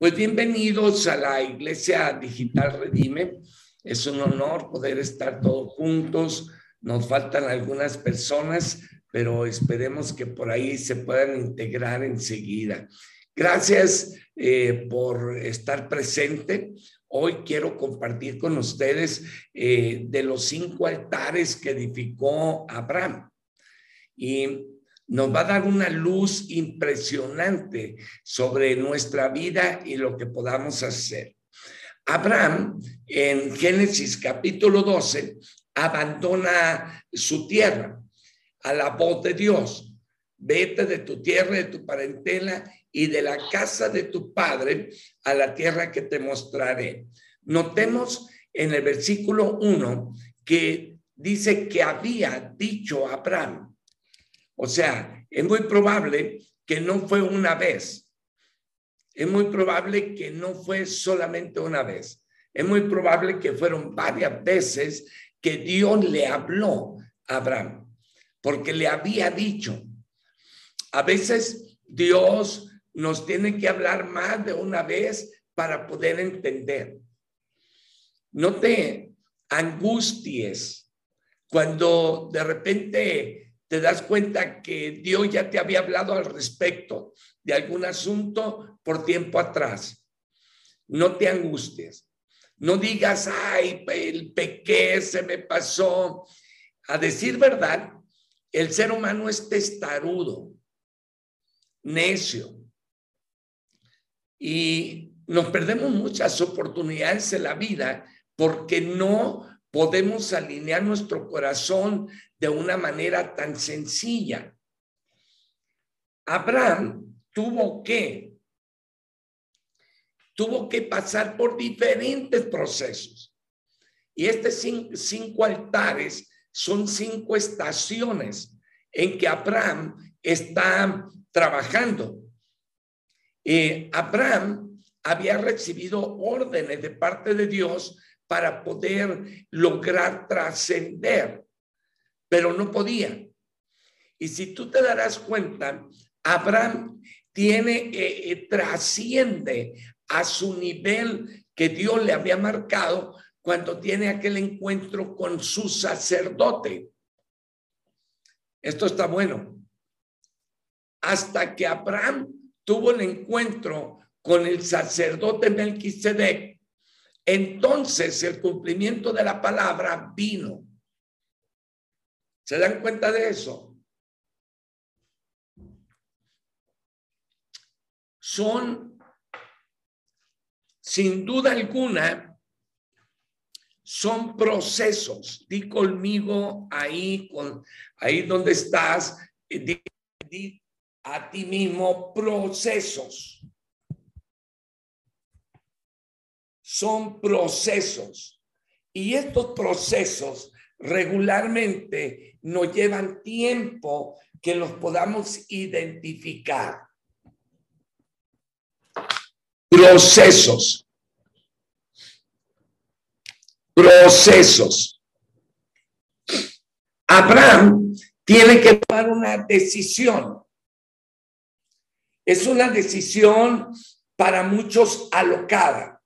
Pues bienvenidos a la Iglesia Digital Redime. Es un honor poder estar todos juntos. Nos faltan algunas personas, pero esperemos que por ahí se puedan integrar enseguida. Gracias eh, por estar presente. Hoy quiero compartir con ustedes eh, de los cinco altares que edificó Abraham. Y nos va a dar una luz impresionante sobre nuestra vida y lo que podamos hacer. Abraham, en Génesis capítulo 12, abandona su tierra a la voz de Dios. Vete de tu tierra, de tu parentela y de la casa de tu padre a la tierra que te mostraré. Notemos en el versículo 1 que dice que había dicho Abraham. O sea, es muy probable que no fue una vez. Es muy probable que no fue solamente una vez. Es muy probable que fueron varias veces que Dios le habló a Abraham, porque le había dicho. A veces Dios nos tiene que hablar más de una vez para poder entender. No te angusties cuando de repente te das cuenta que Dios ya te había hablado al respecto de algún asunto por tiempo atrás. No te angusties. No digas, ay, el pequé se me pasó. A decir verdad, el ser humano es testarudo, necio. Y nos perdemos muchas oportunidades en la vida porque no podemos alinear nuestro corazón de una manera tan sencilla. Abraham tuvo que tuvo que pasar por diferentes procesos. Y estos cinco, altares son cinco estaciones en que Abraham está trabajando. Eh, Abraham había recibido órdenes de parte de Dios para poder lograr trascender, pero no podía. Y si tú te darás cuenta, Abraham tiene, eh, eh, trasciende a su nivel que Dios le había marcado cuando tiene aquel encuentro con su sacerdote. Esto está bueno. Hasta que Abraham tuvo el encuentro con el sacerdote Melquisedec, entonces el cumplimiento de la palabra vino. ¿Se dan cuenta de eso? Son, sin duda alguna, son procesos. Di conmigo ahí, con, ahí donde estás, di, di a ti mismo procesos. Son procesos. Y estos procesos regularmente nos llevan tiempo que los podamos identificar. Procesos. Procesos. Abraham tiene que tomar una decisión. Es una decisión para muchos alocada.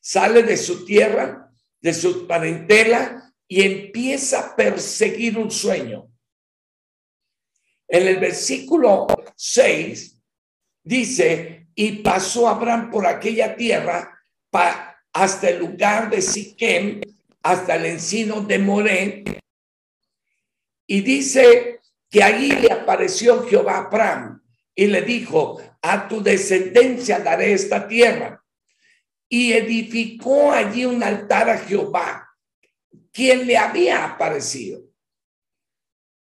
Sale de su tierra, de su parentela y empieza a perseguir un sueño. En el versículo 6 dice, y pasó Abraham por aquella tierra hasta el lugar de Siquem, hasta el encino de Moré, y dice que allí le apareció Jehová Abraham y le dijo, a tu descendencia daré esta tierra. Y edificó allí un altar a Jehová, quien le había aparecido.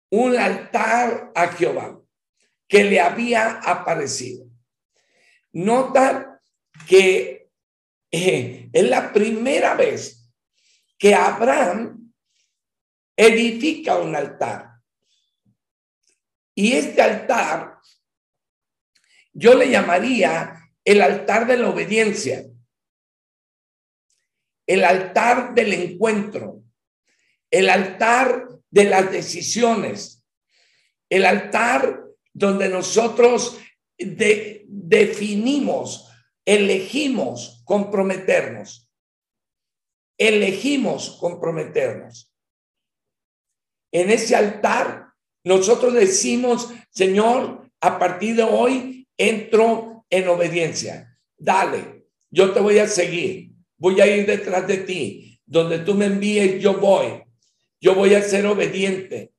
Un altar a Jehová, que le había aparecido. Nota que eh, es la primera vez que Abraham edifica un altar. Y este altar yo le llamaría el altar de la obediencia, el altar del encuentro, el altar de las decisiones, el altar donde nosotros definimos elegimos comprometernos. Elegimos comprometernos. En ese altar, nosotros decimos, Señor, a partir de hoy entro en obediencia. Dale, yo te voy a seguir. Voy a ir detrás de ti. Donde tú me envíes, yo voy. Yo voy a ser obediente.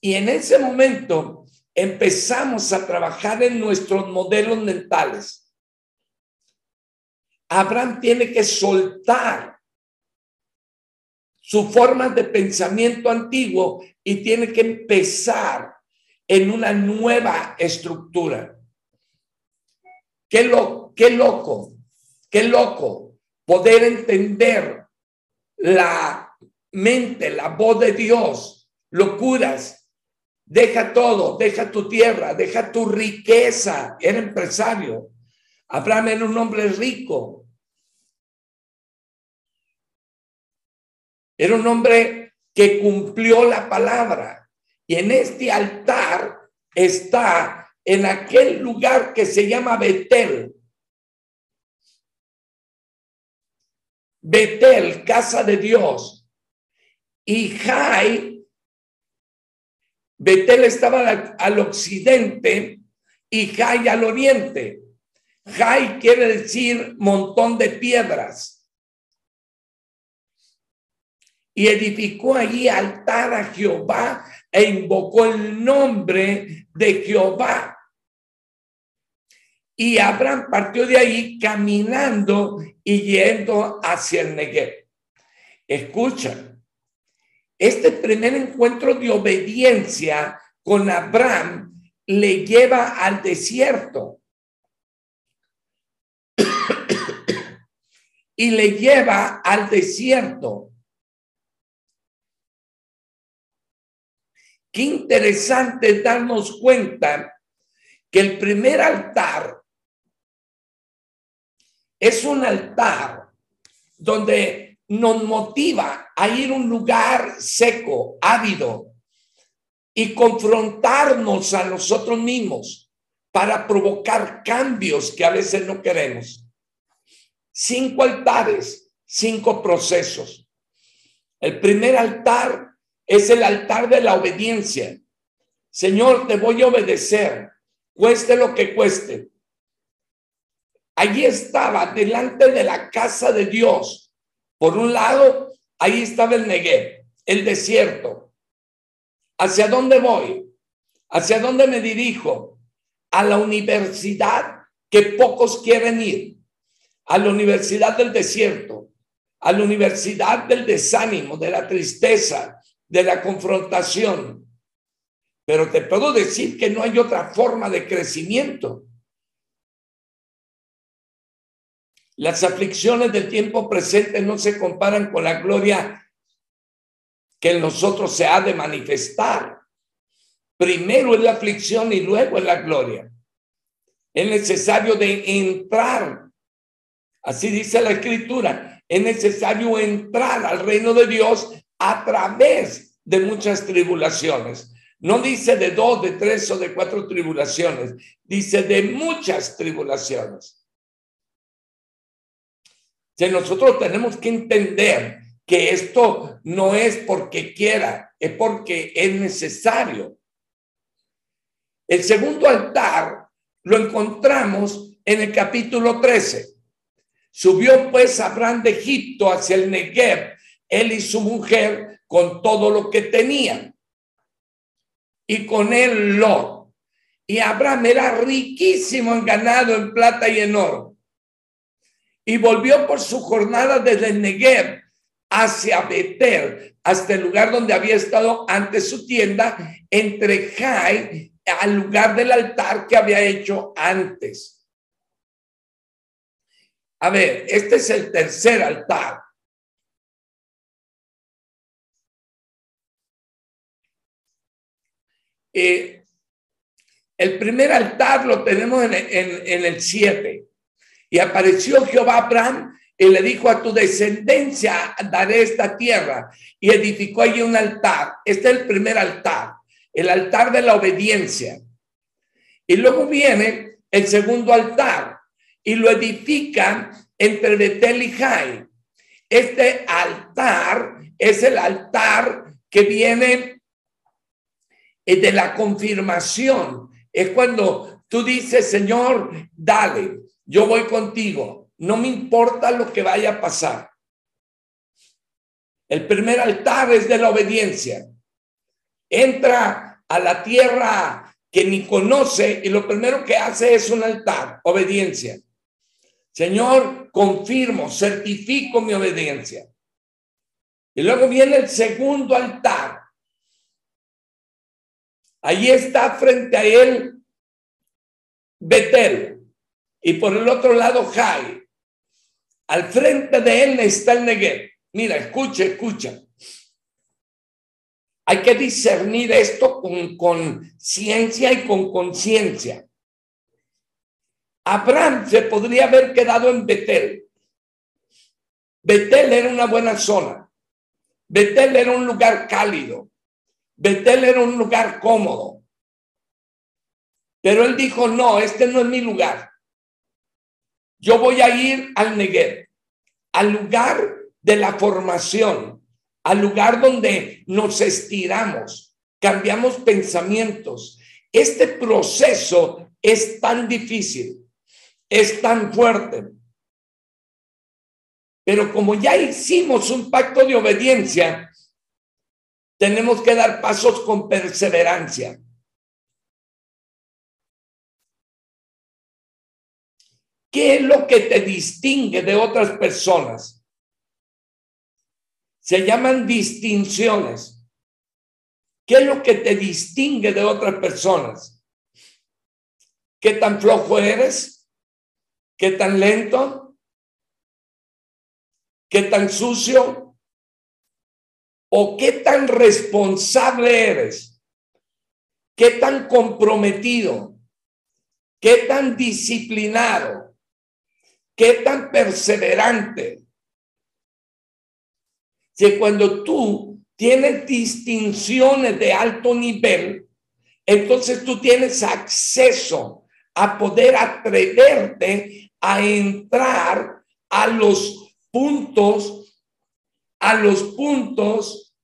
Y en ese momento empezamos a trabajar en nuestros modelos mentales. Abraham tiene que soltar su forma de pensamiento antiguo y tiene que empezar en una nueva estructura. Qué, lo, qué loco, qué loco poder entender la mente, la voz de Dios, locuras. Deja todo, deja tu tierra, deja tu riqueza. Era empresario. Abraham era un hombre rico. Era un hombre que cumplió la palabra. Y en este altar está en aquel lugar que se llama Betel. Betel, casa de Dios. Y Jai, Betel estaba al, occidente y Jai al oriente. Jai quiere decir montón de piedras y edificó allí altar a Jehová e invocó el nombre de Jehová. Y Abraham partió de ahí caminando y yendo hacia el Negev. Escucha, este primer encuentro de obediencia con Abraham le lleva al desierto. y le lleva al desierto. Qué interesante darnos cuenta que el primer altar es un altar donde nos motiva a ir un lugar seco, ávido, y confrontarnos a nosotros mismos para provocar cambios que a veces no queremos. Cinco altares, cinco procesos. El primer altar es el altar de la obediencia. Señor, te voy a obedecer, cueste lo que cueste. Allí estaba, delante de la casa de Dios. Por un lado, ahí estaba el Negev, el desierto. ¿Hacia dónde voy? ¿Hacia dónde me dirijo? A la universidad que pocos quieren ir. A la universidad del desierto. A la universidad del desánimo, de la tristeza, de la confrontación. Pero te puedo decir que no hay otra forma de crecimiento. Las aflicciones del tiempo presente no se comparan con la gloria que en nosotros se ha de manifestar. Primero es la aflicción y luego es la gloria. Es necesario de entrar. Así dice la escritura. Es necesario entrar al reino de Dios a través de muchas tribulaciones. No dice de dos, de tres o de cuatro tribulaciones, dice de muchas tribulaciones. Si nosotros tenemos que entender que esto no es porque quiera, es porque es necesario. El segundo altar lo encontramos en el capítulo 13. Subió pues Abraham de Egipto hacia el Negev él y su mujer con todo lo que tenían. Y con él Lot. Y Abraham era riquísimo en ganado, en plata y en oro. Y volvió por su jornada desde Negev hacia Betel, hasta el lugar donde había estado antes su tienda, entre Jai, al lugar del altar que había hecho antes. A ver, este es el tercer altar. Eh, el primer altar lo tenemos en, el 7. Y apareció Jehová Abraham y le dijo a tu descendencia daré esta tierra. Y edificó allí un altar. Este es el primer altar, el altar de la obediencia. Y luego viene el segundo altar. y lo edifican entre Betel y Jai. Este altar es el altar que viene eh, de la confirmación. Es cuando tú dices, Señor, dale, yo voy contigo. No me importa lo que vaya a pasar. El primer altar es de la obediencia. Entra a la tierra que ni conoce y lo primero que hace es un altar, obediencia. Señor, confirmo, certifico mi obediencia. Y luego viene el segundo altar. Allí está frente a él Betel y por el otro lado Jai. Al frente de él está el Negev. Mira, escucha, escucha. Hay que discernir esto con, con ciencia y con conciencia. Abraham se podría haber quedado en Betel. Betel era una buena zona. Betel era un lugar cálido. Betel era un lugar cómodo. Pero él dijo, no, este no es mi lugar. Yo voy a ir al Negev, al lugar de la formación, al lugar donde nos estiramos, cambiamos pensamientos. Este proceso es tan difícil es tan fuerte. Pero como ya hicimos un pacto de obediencia, tenemos que dar pasos con perseverancia. ¿Qué es lo que te distingue de otras personas? Se llaman distinciones. ¿Qué es lo que te distingue de otras personas? ¿Qué tan flojo eres? ¿Qué tan lento? ¿Qué tan sucio? ¿O qué tan responsable eres? ¿Qué tan comprometido? ¿Qué tan disciplinado? ¿Qué tan perseverante? Si cuando tú tienes distinciones de alto nivel, entonces tú tienes acceso a poder atreverte a entrar a los puntos, a los puntos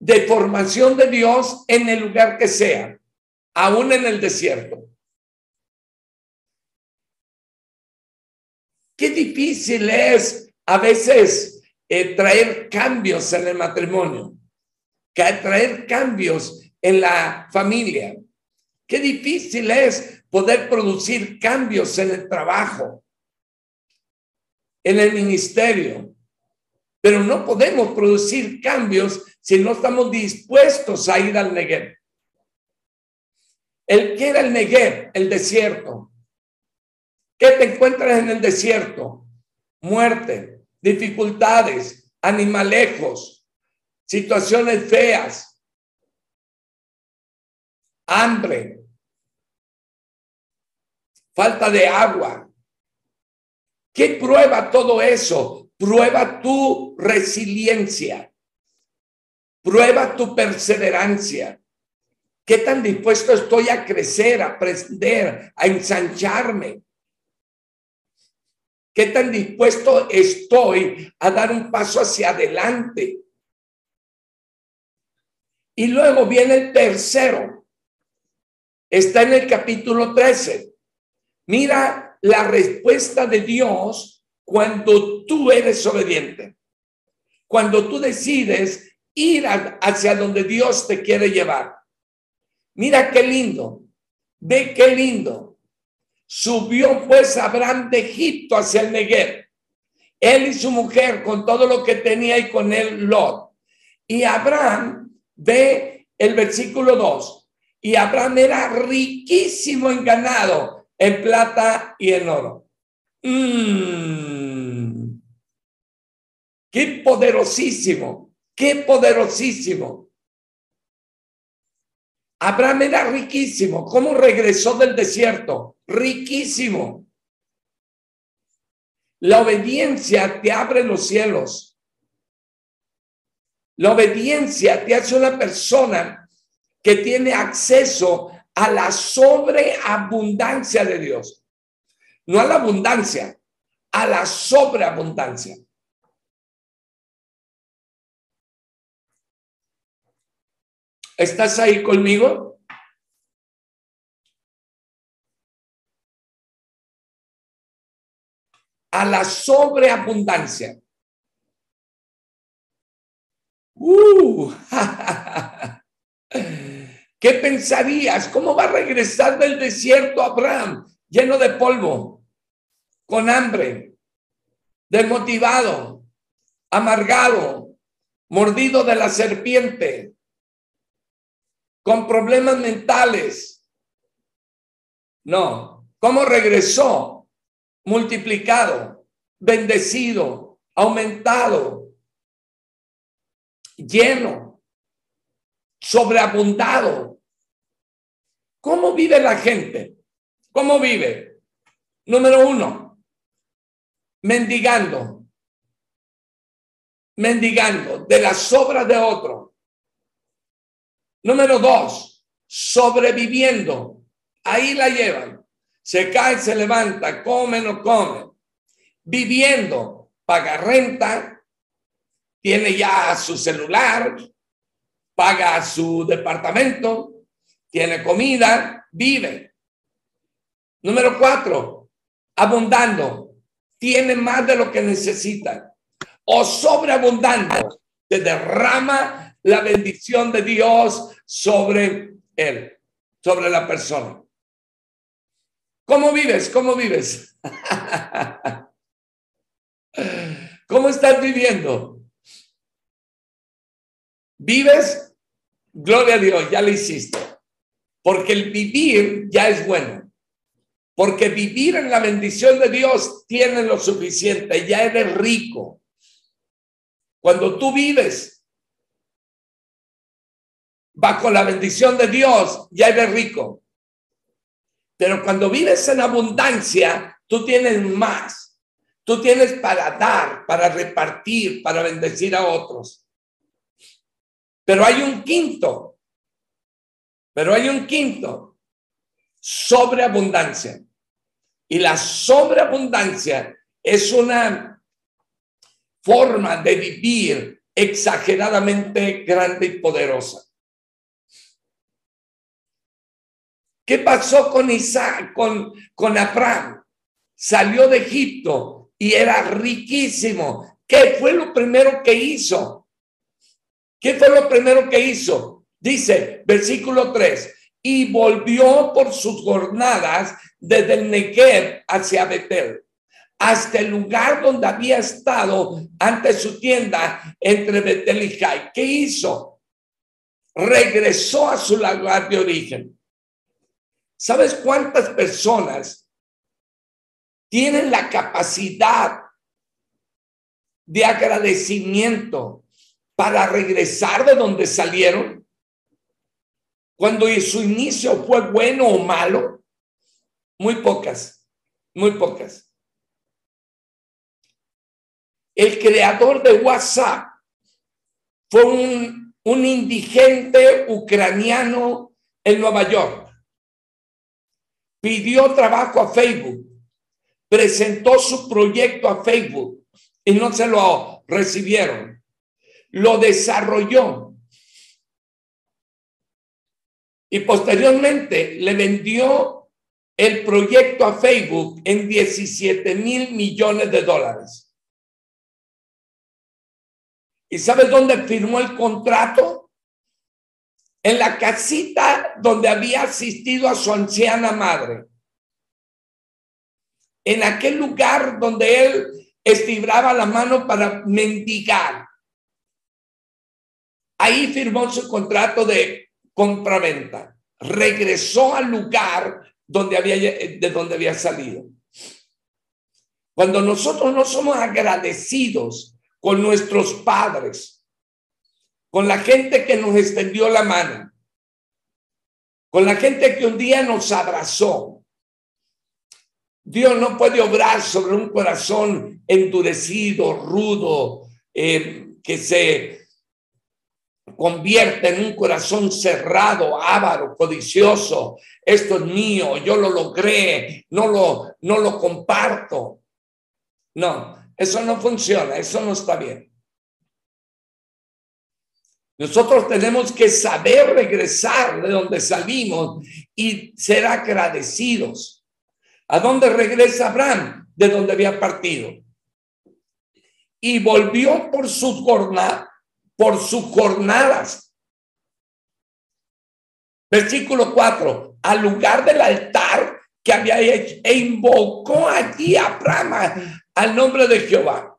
de formación de Dios en el lugar que sea, aún en el desierto. Qué difícil es a veces eh, traer cambios en el matrimonio, traer cambios en la familia. Qué difícil es poder producir cambios en el trabajo, en el ministerio. Pero no podemos producir cambios si no estamos dispuestos a ir al Negev. El que era el Negev, el desierto. ¿Qué te encuentras en el desierto? Muerte, dificultades, animalejos, situaciones feas, hambre, falta de agua. ¿Qué prueba todo eso? Prueba tu resiliencia, prueba tu perseverancia. ¿Qué tan dispuesto estoy a crecer, a aprender, a ensancharme? ¿Qué tan dispuesto estoy a dar un paso hacia adelante? Y luego viene el tercero. Está en el capítulo 13. Mira la respuesta de Dios cuando tú eres obediente. Cuando tú decides ir hacia donde Dios te quiere llevar. Mira qué lindo. Ve qué lindo. Subió pues Abraham de Egipto hacia el Negev. Él y su mujer con todo lo que tenía y con él Lot. Y Abraham ve el versículo 2. Y Abraham era riquísimo en ganado en plata y en oro. Mm. Qué poderosísimo, qué poderosísimo. Abraham era riquísimo. ¿Cómo regresó del desierto? Riquísimo. La obediencia te abre los cielos. La obediencia te hace una persona que tiene acceso a la sobreabundancia de Dios. no a la abundancia, a la sobreabundancia. ¿Estás ahí conmigo? A la sobreabundancia. Uh, ¿Qué pensarías? ¿Cómo va a regresar del desierto Abraham lleno de polvo, con hambre, desmotivado, amargado, mordido de la serpiente, con problemas mentales? No. ¿Cómo regresó? Multiplicado, bendecido, aumentado, lleno, sobreabundado. ¿Cómo vive la gente? ¿Cómo vive? Número uno, mendigando, mendigando de las obras de otro. Número dos, sobreviviendo. Ahí la llevan. Se cae, se levanta, come, no come. Viviendo, paga renta, tiene ya su celular, paga su departamento, tiene comida, vive. Número cuatro, abundando, tiene más de lo que necesita. O sobreabundando, se derrama la bendición de Dios sobre él, sobre la persona. ¿Cómo vives? ¿Cómo vives? ¿Cómo estás viviendo? Vives, gloria a Dios, ya lo hiciste. Porque el vivir ya es bueno. Porque vivir en la bendición de Dios tiene lo suficiente, ya eres rico. Cuando tú vives bajo la bendición de Dios, ya eres rico. Pero cuando vives en abundancia, tú tienes más. Tú tienes para dar, para repartir, para bendecir a otros. Pero hay un quinto, pero hay un quinto, sobreabundancia. Y la sobreabundancia es una forma de vivir exageradamente grande y poderosa. ¿Qué pasó con Isaac, con, con Abraham? Salió de Egipto y era riquísimo. ¿Qué fue lo primero que hizo? ¿Qué fue lo primero que hizo? Dice, versículo 3, y volvió por sus jornadas desde el Negev hacia Betel, hasta el lugar donde había estado ante su tienda entre Betel y Jai. ¿Qué hizo? Regresó a su lugar de origen. ¿Sabes cuántas personas tienen la capacidad de agradecimiento para regresar de donde salieron? Cuando su inicio fue bueno o malo, muy pocas, muy pocas. El creador de WhatsApp fue un, un indigente ucraniano en Nueva York. Pidió trabajo a Facebook, presentó su proyecto a Facebook y no se lo recibieron lo desarrolló y posteriormente le vendió el proyecto a Facebook en 17 mil millones de dólares. ¿Y sabes dónde firmó el contrato? En la casita donde había asistido a su anciana madre. En aquel lugar donde él estiraba la mano para mendigar. Ahí firmó su contrato de compra-venta. Regresó al lugar donde había, de donde había salido. Cuando nosotros no somos agradecidos con nuestros padres, con la gente que nos extendió la mano, con la gente que un día nos abrazó, Dios no puede obrar sobre un corazón endurecido, rudo, eh, que se convierte en un corazón cerrado, avaro, codicioso. Esto es mío, yo lo logré, no lo, no lo comparto. No, eso no funciona, eso no está bien. Nosotros tenemos que saber regresar de donde salimos y ser agradecidos. ¿A dónde regresa Abraham? De donde había partido. Y volvió por sus jornadas, por sus jornadas. Versículo 4, al lugar del altar que había hecho, e invocó allí a Abraham al nombre de Jehová.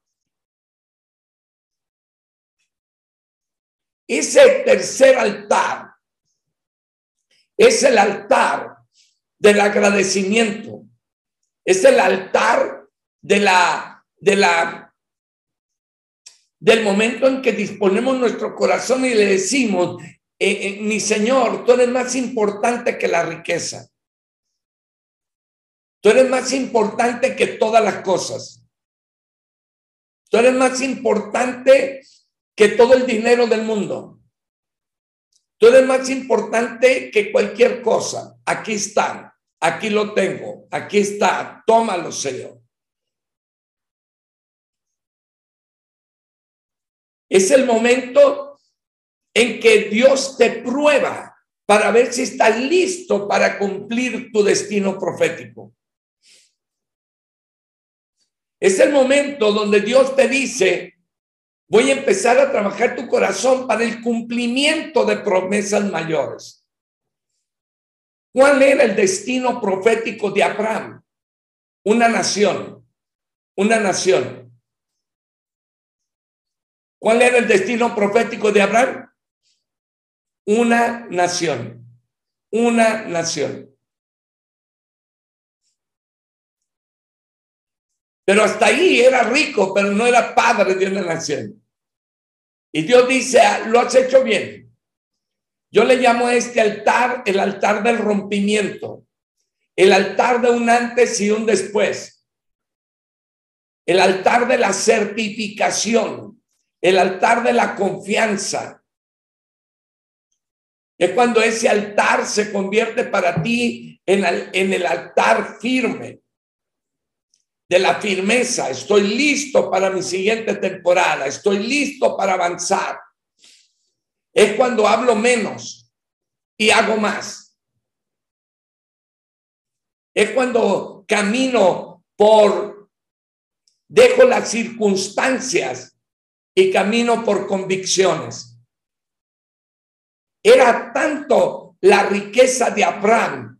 Ese tercer altar es el altar del agradecimiento. Es el altar de la, de la, del momento en que disponemos nuestro corazón y le decimos, eh, eh, mi Señor, tú eres más importante que la riqueza. Tú eres más importante que todas las cosas. Tú eres más importante que todo el dinero del mundo. Tú eres más importante que cualquier cosa. Aquí está, aquí lo tengo, aquí está, tómalo, Señor. Es el momento en que Dios te prueba para ver si estás listo para cumplir tu destino profético. Es el momento donde Dios te dice, Voy a empezar a trabajar tu corazón para el cumplimiento de promesas mayores. ¿Cuál era el destino profético de Abraham? Una nación, una nación. ¿Cuál era el destino profético de Abraham? Una nación, una nación. Pero hasta ahí era rico, pero no era padre de una nación. Y Dios dice, ah, lo has hecho bien. Yo le llamo a este altar el altar del rompimiento, el altar de un antes y un después, el altar de la certificación, el altar de la confianza. Es cuando ese altar se convierte para ti en en el altar firme de la firmeza, estoy listo para mi siguiente temporada, estoy listo para avanzar. Es cuando hablo menos y hago más. Es cuando camino por, dejo las circunstancias y camino por convicciones. Era tanto la riqueza de Abraham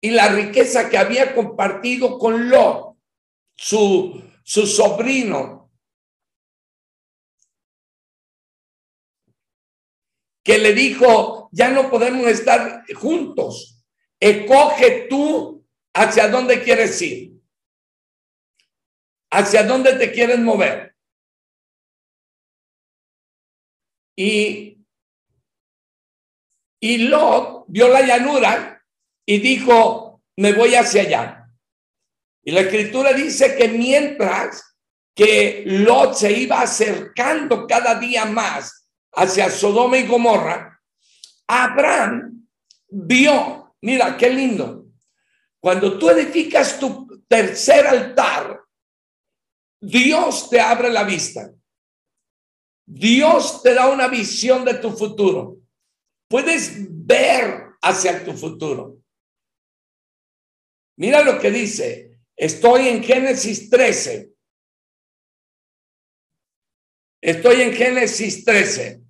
y la riqueza que había compartido con Lot, su, su sobrino, que le dijo, ya no podemos estar juntos, escoge tú hacia dónde quieres ir, hacia dónde te quieres mover. Y, y Lot vio la llanura y dijo, me voy hacia allá. Y la escritura dice que mientras que Lot se iba acercando cada día más hacia Sodoma y Gomorra, Abraham vio, mira qué lindo, cuando tú edificas tu tercer altar, Dios te abre la vista. Dios te da una visión de tu futuro. Puedes ver hacia tu futuro. Mira lo que dice. Estoy en Génesis 13. Estoy en Génesis 13.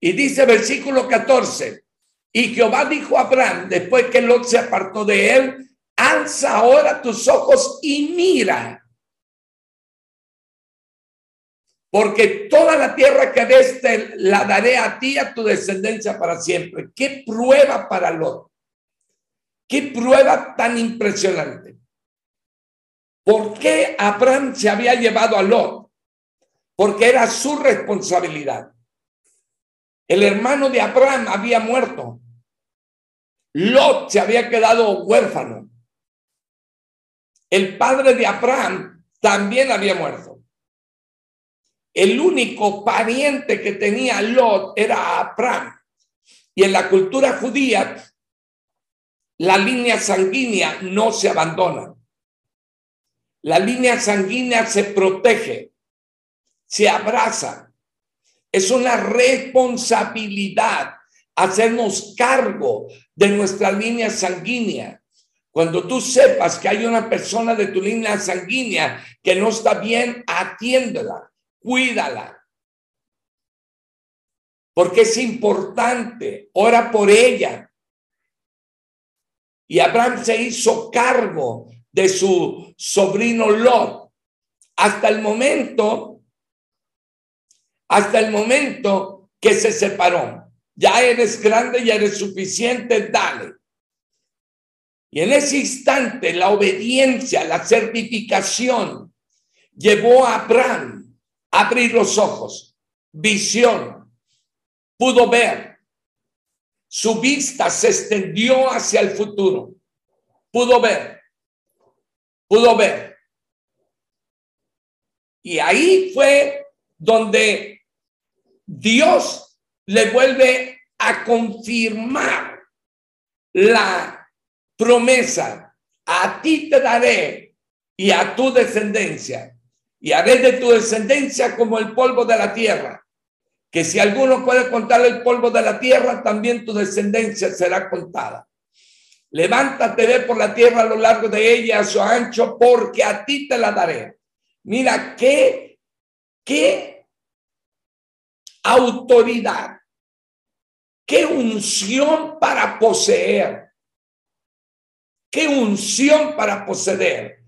Y dice versículo 14. Y Jehová dijo a Abraham, después que Lot se apartó de él, alza ahora tus ojos y mira. Porque toda la tierra que te la daré a ti, a tu descendencia para siempre. Qué prueba para Lot. Qué prueba tan impresionante. ¿Por qué Abraham se había llevado a Lot? Porque era su responsabilidad. El hermano de Abraham había muerto. Lot se había quedado huérfano. El padre de Abraham también había muerto. el único pariente que tenía Lot era Abraham. Y en la cultura judía, la línea sanguínea no se abandona. La línea sanguínea se protege, se abraza. Es una responsabilidad hacernos cargo de nuestra línea sanguínea. Cuando tú sepas que hay una persona de tu línea sanguínea que no está bien, atiéndela, cuídala. Porque es importante, ora por ella. Y Abraham se hizo cargo de su sobrino Lot hasta el momento, hasta el momento que se separó. Ya eres grande, ya eres suficiente, dale. Y en ese instante la obediencia, la certificación llevó a Abraham a abrir los ojos, visión, pudo ver. Su vista se extendió hacia el futuro, pudo ver, pudo ver. Y ahí fue donde Dios le vuelve a confirmar la promesa. A ti te daré y a tu descendencia. Y haré de tu descendencia como el polvo de la tierra. Que si alguno puede contar el polvo de la tierra, también tu descendencia será contada. Levántate, ve por la tierra a lo largo de ella, a su ancho, porque a ti te la daré. Mira qué, qué autoridad Qué unción para poseer. Qué unción para poseer.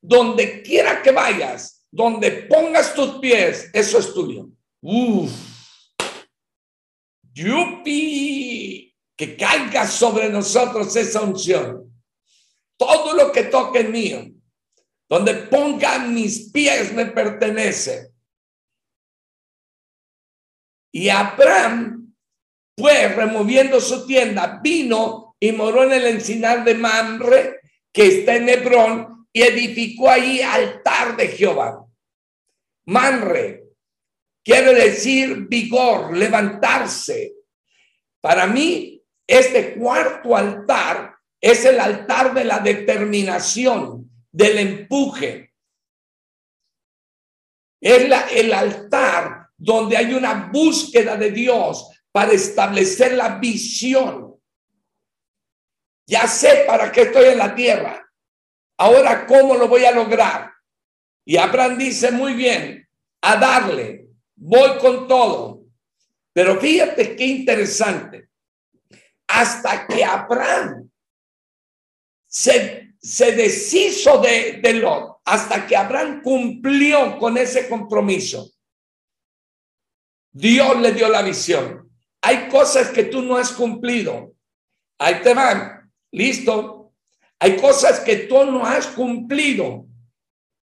Donde quiera que vayas, donde pongas tus pies, eso es tuyo. Uf. Que caiga sobre nosotros esa unción. Todo lo que toque mío, donde pongan mis pies me pertenece. Y Abraham pues removiendo su tienda, vino y moró en el encinar de Mamre, que está en Hebrón, y edificó ahí altar de Jehová. Manre quiere decir vigor, levantarse. Para mí, este cuarto altar es el altar de la determinación, del empuje. Es la, el altar donde hay una búsqueda de Dios, para establecer la visión. Ya sé para qué estoy en la tierra. Ahora, ¿cómo lo voy a lograr? Y Abraham dice, muy bien, a darle, voy con todo. Pero fíjate qué interesante. Hasta que Abraham se, se deshizo de, de Lot, hasta que Abraham cumplió con ese compromiso, Dios le dio la visión. Hay cosas que tú no has cumplido. Ahí te van. Listo. Hay cosas que tú no has cumplido.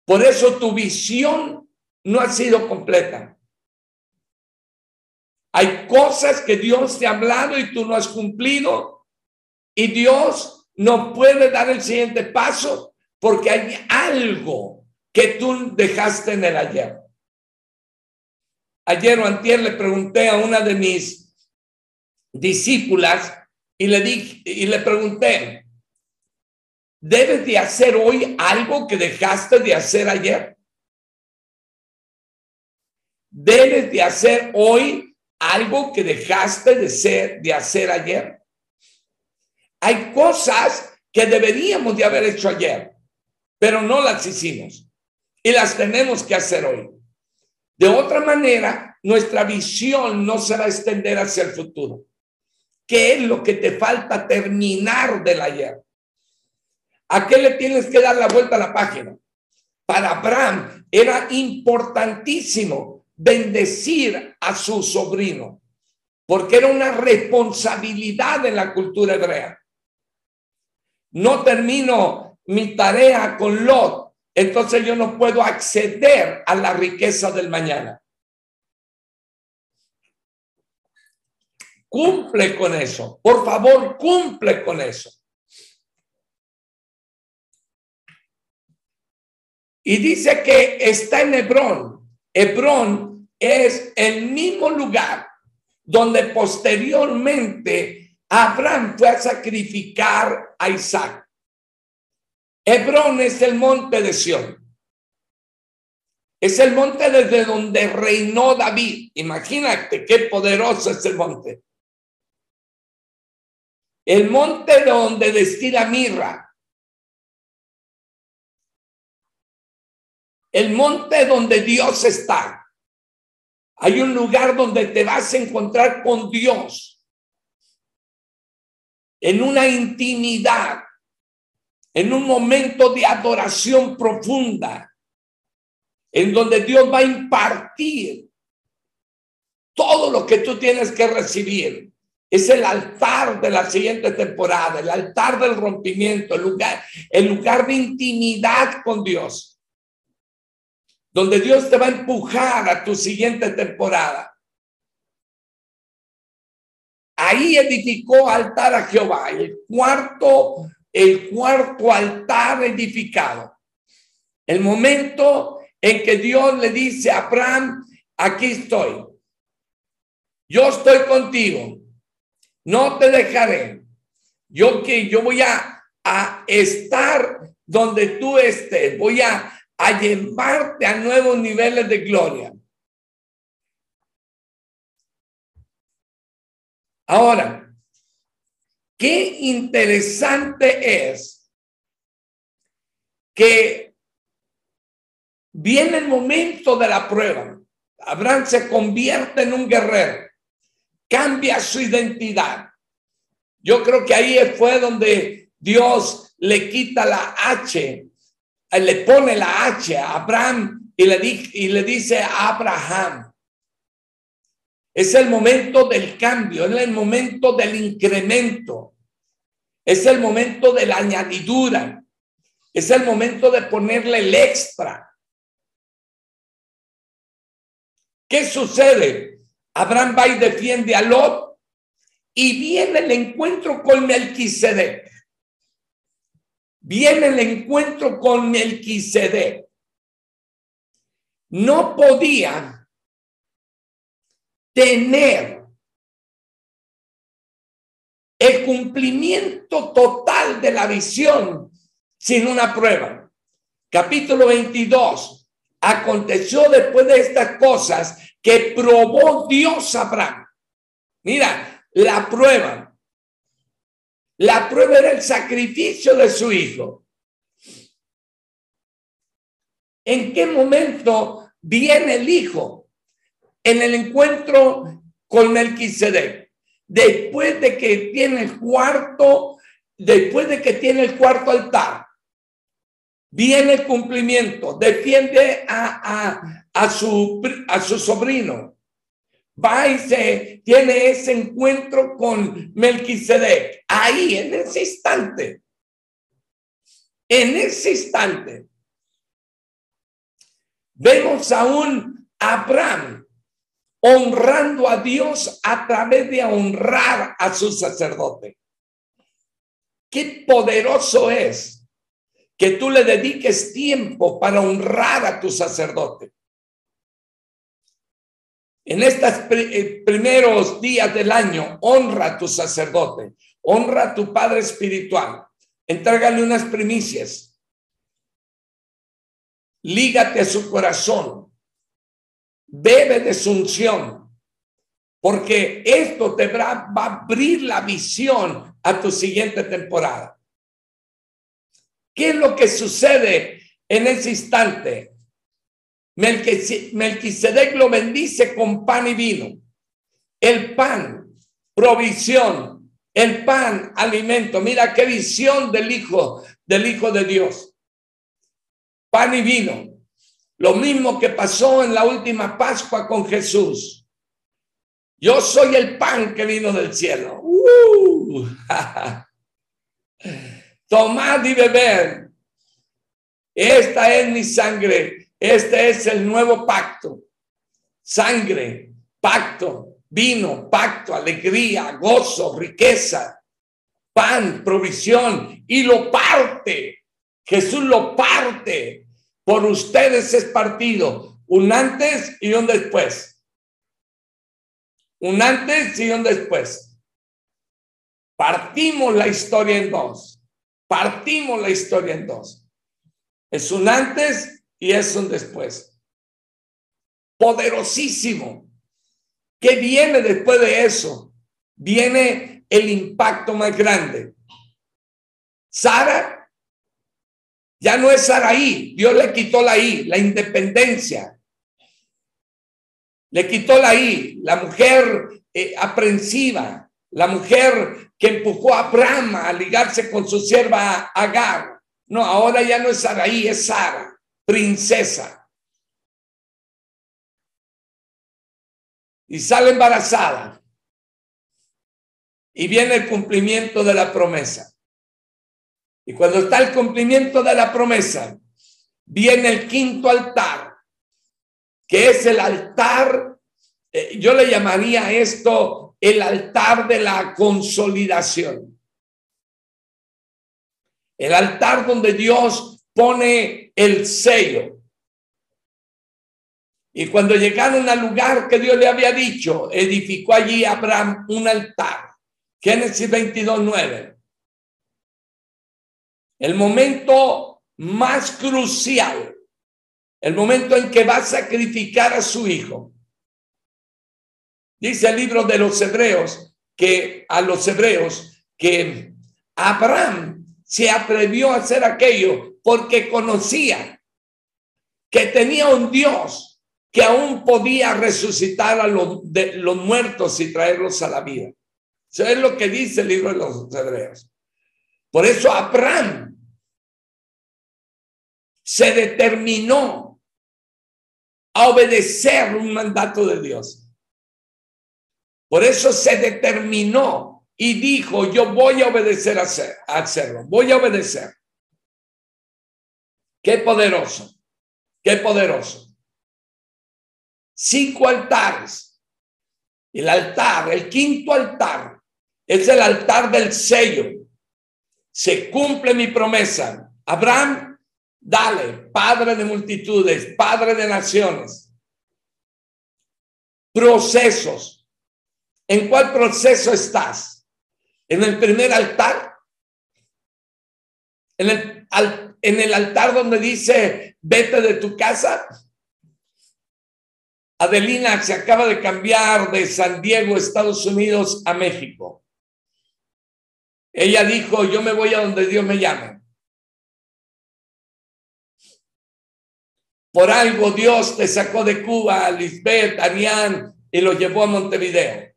Por eso tu visión no ha sido completa. Hay cosas que Dios te ha hablado y tú no has cumplido. Y Dios no puede dar el siguiente paso porque hay algo que tú dejaste en el ayer. Ayer o le pregunté a una de mis discípulas y le dije y le pregunté, ¿debes de hacer hoy algo que dejaste de hacer ayer? ¿Debes de hacer hoy algo que dejaste de ser de hacer ayer? Hay cosas que deberíamos de haber hecho ayer, pero no las hicimos y las tenemos que hacer hoy. De otra manera, nuestra visión no se va extender hacia el futuro. ¿Qué es lo que te falta terminar del ayer? ¿A qué le tienes que dar la vuelta a la página? Para Abraham era importantísimo bendecir a su sobrino, porque era una responsabilidad en la cultura hebrea. No termino mi tarea con Lot, entonces yo no puedo acceder a la riqueza del mañana. Cumple con eso. Por favor, cumple con eso. Y dice que está en Hebrón. Hebrón es el mismo lugar donde posteriormente Abraham fue a sacrificar a Isaac. Hebrón es el monte de Sión. Es el monte desde donde reinó David. Imagínate qué poderoso es el monte. El monte donde destila mirra. El monte donde Dios está. Hay un lugar donde te vas a encontrar con Dios. En una intimidad, en un momento de adoración profunda, en donde Dios va a impartir todo lo que tú tienes que recibir. Es el altar de la siguiente temporada, el altar del rompimiento, el lugar, el lugar de intimidad con Dios donde Dios te va a empujar a tu siguiente temporada. Ahí edificó altar a Jehová, el cuarto, el cuarto altar edificado. El momento en que Dios le dice a Abraham, aquí estoy. Yo estoy contigo. No te dejaré. Yo que yo voy a, a estar donde tú estés. Voy a a llevarte a nuevos niveles de gloria. Ahora, qué interesante es que viene el momento de la prueba. Abraham se convierte en un guerrero, cambia su identidad. Yo creo que ahí fue donde Dios le quita la H le pone la H a Abraham y le, y le dice a Abraham. Es el momento del cambio, es el momento del incremento, es el momento de la añadidura, es el momento de ponerle el extra. ¿Qué sucede? Abraham va y defiende a Lot y viene el encuentro con Melquisedec viene el encuentro con Melquisedec. No podía tener el cumplimiento total de la visión sin una prueba. Capítulo 22. Aconteció después de estas cosas que probó Dios a Abraham. Mira, la prueba la prueba era el sacrificio de su hijo. ¿En qué momento viene el hijo? En el encuentro con Melquisedec. Después de que tiene el cuarto, después de que tiene el cuarto altar, viene el cumplimiento, defiende a, a, su, a su sobrino, va y se tiene ese encuentro con Melquisedec. Ahí, en ese instante. En ese instante. Vemos a un Abraham honrando a Dios a través de honrar a su sacerdote. Qué poderoso es que tú le dediques tiempo para honrar a tu sacerdote en estos eh, primeros días del año, honra a tu sacerdote, honra a tu padre espiritual, entrégale unas primicias, lígate a su corazón, bebe de su unción, porque esto te va, va a abrir la visión a tu siguiente temporada. ¿Qué es lo que sucede en ese instante? Melquisedec lo bendice con pan y vino. El pan, provisión. El pan, alimento. Mira qué visión del Hijo, del Hijo de Dios. Pan y vino. Lo mismo que pasó en la última Pascua con Jesús. Yo soy el pan que vino del cielo. Uh, Tomad y beber. Esta es mi sangre este es el nuevo pacto. Sangre, pacto, vino, pacto, alegría, gozo, riqueza, pan, provisión y lo parte. Jesús lo parte. Por ustedes es partido. un antes y un después. Un antes y un después. Partimos la historia en dos. Partimos la historia en dos. Es un antes y es un después. Poderosísimo. ¿Qué viene después de eso? Viene el impacto más grande. Sara ya no es Saraí, Dios le quitó la I, la independencia. Le quitó la I, la mujer eh, aprensiva, la mujer que empujó a Abraham a ligarse con su sierva Agar. No, ahora ya no es Saraí, es Sara, princesa. Y sale embarazada. Y viene el cumplimiento de la promesa. Y cuando está el cumplimiento de la promesa, viene el quinto altar, que es el altar, eh, yo le llamaría esto el altar de la consolidación. El altar donde Dios pone el sello. Y cuando llegaron al lugar que Dios le había dicho, edificó allí Abraham un altar. Génesis 22, 9 el momento más crucial, el momento en que va a sacrificar a su hijo. Dice el libro de los hebreos que a los hebreos que Abraham se atrevió a hacer aquello porque conocía que tenía un Dios que aún podía resucitar a los, de, los muertos y traerlos a la vida. Eso es lo que dice el libro de los hebreos. Por eso Abraham se determinó a obedecer un mandato de Dios. Por eso se determinó y dijo, yo voy a obedecer a, hacerlo, voy a obedecer. Qué poderoso, qué poderoso. Cinco altares. El altar, el quinto altar, es el altar del sello se cumple mi promesa. Abraham, dale, padre de multitudes, padre de naciones. Procesos. ¿En cuál proceso estás? ¿En el primer altar? ¿En el, en el altar donde dice, vete de tu casa? Adelina se acaba de cambiar de San Diego, Estados Unidos, a México. Ella dijo, yo me voy a donde Dios me llame. Por algo Dios te sacó de Cuba Lisbeth, a y lo llevó a Montevideo.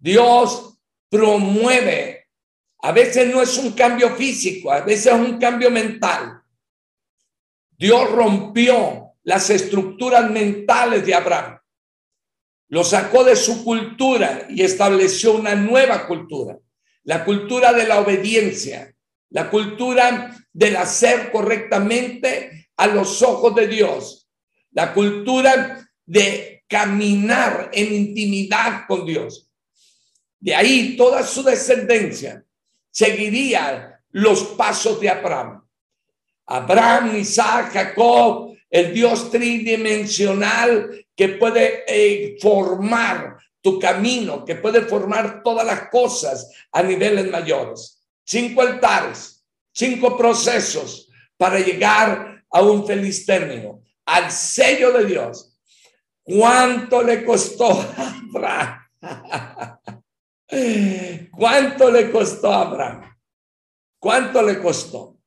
Dios promueve. A veces no es un cambio físico, a veces es un cambio mental. Dios rompió las estructuras mentales de Abraham lo sacó de su cultura y estableció una nueva cultura, la cultura de la obediencia, la cultura del hacer correctamente a los ojos de Dios, la cultura de caminar en intimidad con Dios. De ahí toda su descendencia seguiría los pasos de Abraham. Abraham, Isaac, Jacob, el Dios tridimensional que puede eh, formar tu camino, que puede formar todas las cosas a niveles mayores. Cinco altares, cinco procesos para llegar a un feliz término, al sello de Dios. ¿Cuánto le costó Abraham? ¿Cuánto le costó a Abraham? ¿Cuánto le costó?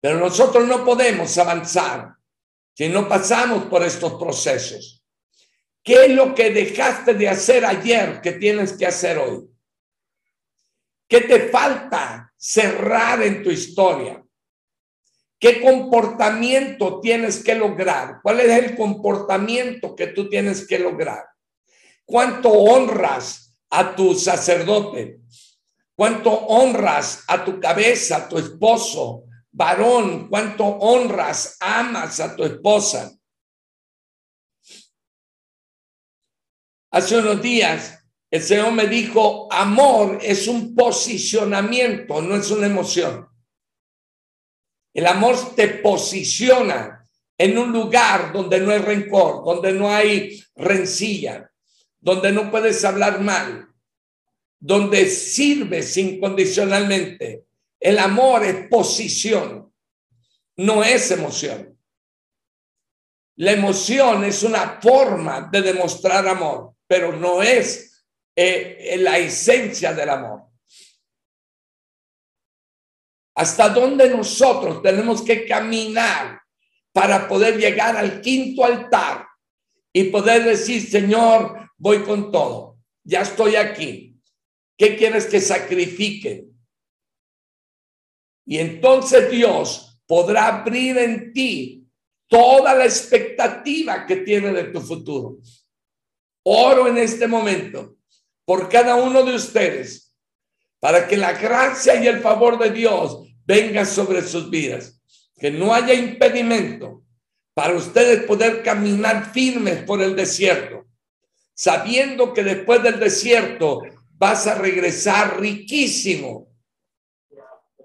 Pero nosotros no podemos avanzar si no pasamos por estos procesos. ¿Qué es lo que dejaste de hacer ayer que tienes que hacer hoy? ¿Qué te falta cerrar en tu historia? ¿Qué comportamiento tienes que lograr? ¿Cuál es el comportamiento que tú tienes que lograr? ¿Cuánto honras a tu sacerdote? ¿Cuánto honras a tu cabeza, a tu esposo, varón, cuánto honras, amas a tu esposa. Hace unos días el Señor me dijo, amor es un posicionamiento, no es una emoción. El amor te posiciona en un lugar donde no hay rencor, donde no hay rencilla, donde no puedes hablar mal, donde sirves incondicionalmente. El amor es posición, no es emoción. La emoción es una forma de demostrar amor, pero no es eh, la esencia del amor. Hasta dónde nosotros tenemos que caminar para poder llegar al quinto altar y poder decir, Señor, voy con todo, ya estoy aquí. ¿Qué quieres que sacrifique? Y entonces Dios podrá abrir en ti toda la expectativa que tiene de tu futuro. Oro en este momento por cada uno de ustedes para que la gracia y el favor de Dios venga sobre sus vidas. Que no haya impedimento para ustedes poder caminar firmes por el desierto, sabiendo que después del desierto vas a regresar riquísimo.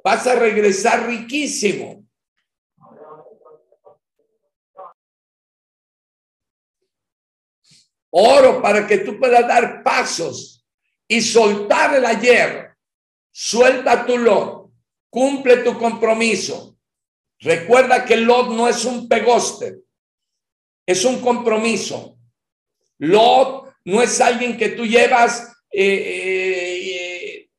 Vas a regresar riquísimo. Oro para que tú puedas dar pasos y soltar el ayer. Suelta tu lot, cumple tu compromiso. Recuerda que Lot no es un pegoste, es un compromiso. Lot no es alguien que tú llevas eh, eh,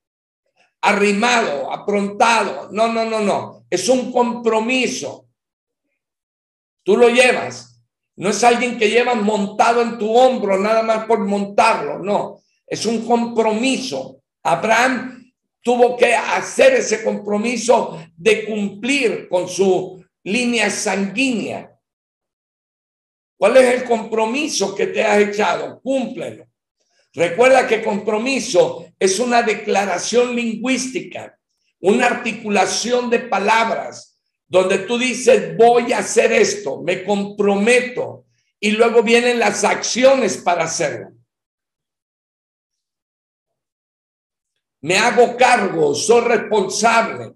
arrimado, aprontado. No, no, no, no. Es un compromiso. Tú lo llevas. No es alguien que lleva montado en tu hombro nada más por montarlo, no. Es un compromiso. Abraham tuvo que hacer ese compromiso de cumplir con su línea sanguínea. ¿Cuál es el compromiso que te has echado? Cúmplelo. Recuerda que compromiso es una declaración lingüística, una articulación de palabras donde tú dices, voy a hacer esto, me comprometo, y luego vienen las acciones para hacerlo. Me hago cargo, soy responsable.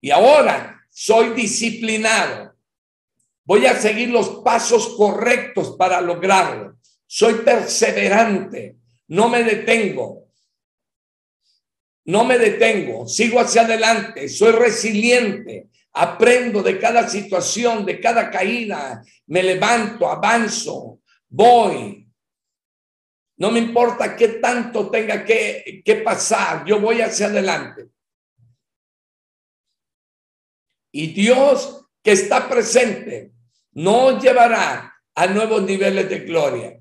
Y ahora soy disciplinado. Voy a seguir los pasos correctos para lograrlo. Soy perseverante, no me detengo. No me detengo, sigo hacia adelante, soy resiliente, aprendo de cada situación, de cada caída, me levanto, avanzo, voy. No me importa qué tanto tenga que, que pasar, yo voy hacia adelante. Y Dios que está presente nos llevará a nuevos niveles de gloria.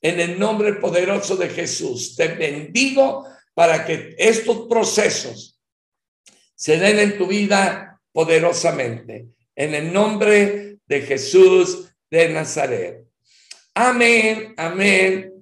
En el nombre poderoso de Jesús, te bendigo para que estos procesos se den en tu vida poderosamente. En el nombre de Jesús de Nazaret. Amén, amén